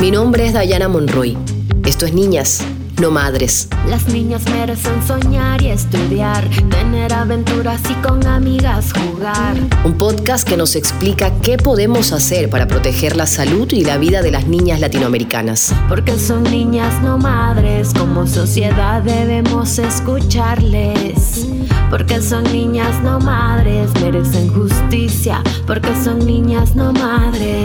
Mi nombre es Dayana Monroy. Esto es Niñas, no Madres. Las niñas merecen soñar y estudiar, tener aventuras y con amigas jugar. Un podcast que nos explica qué podemos hacer para proteger la salud y la vida de las niñas latinoamericanas. Porque son niñas, no madres, como sociedad debemos escucharles. Porque son niñas, no madres, merecen justicia. Porque son niñas, no madres.